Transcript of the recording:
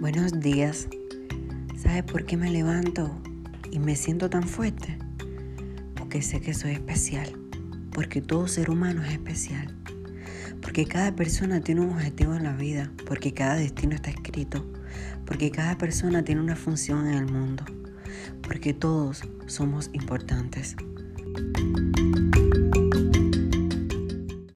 Buenos días. ¿Sabes por qué me levanto y me siento tan fuerte? Porque sé que soy especial. Porque todo ser humano es especial. Porque cada persona tiene un objetivo en la vida. Porque cada destino está escrito. Porque cada persona tiene una función en el mundo. Porque todos somos importantes.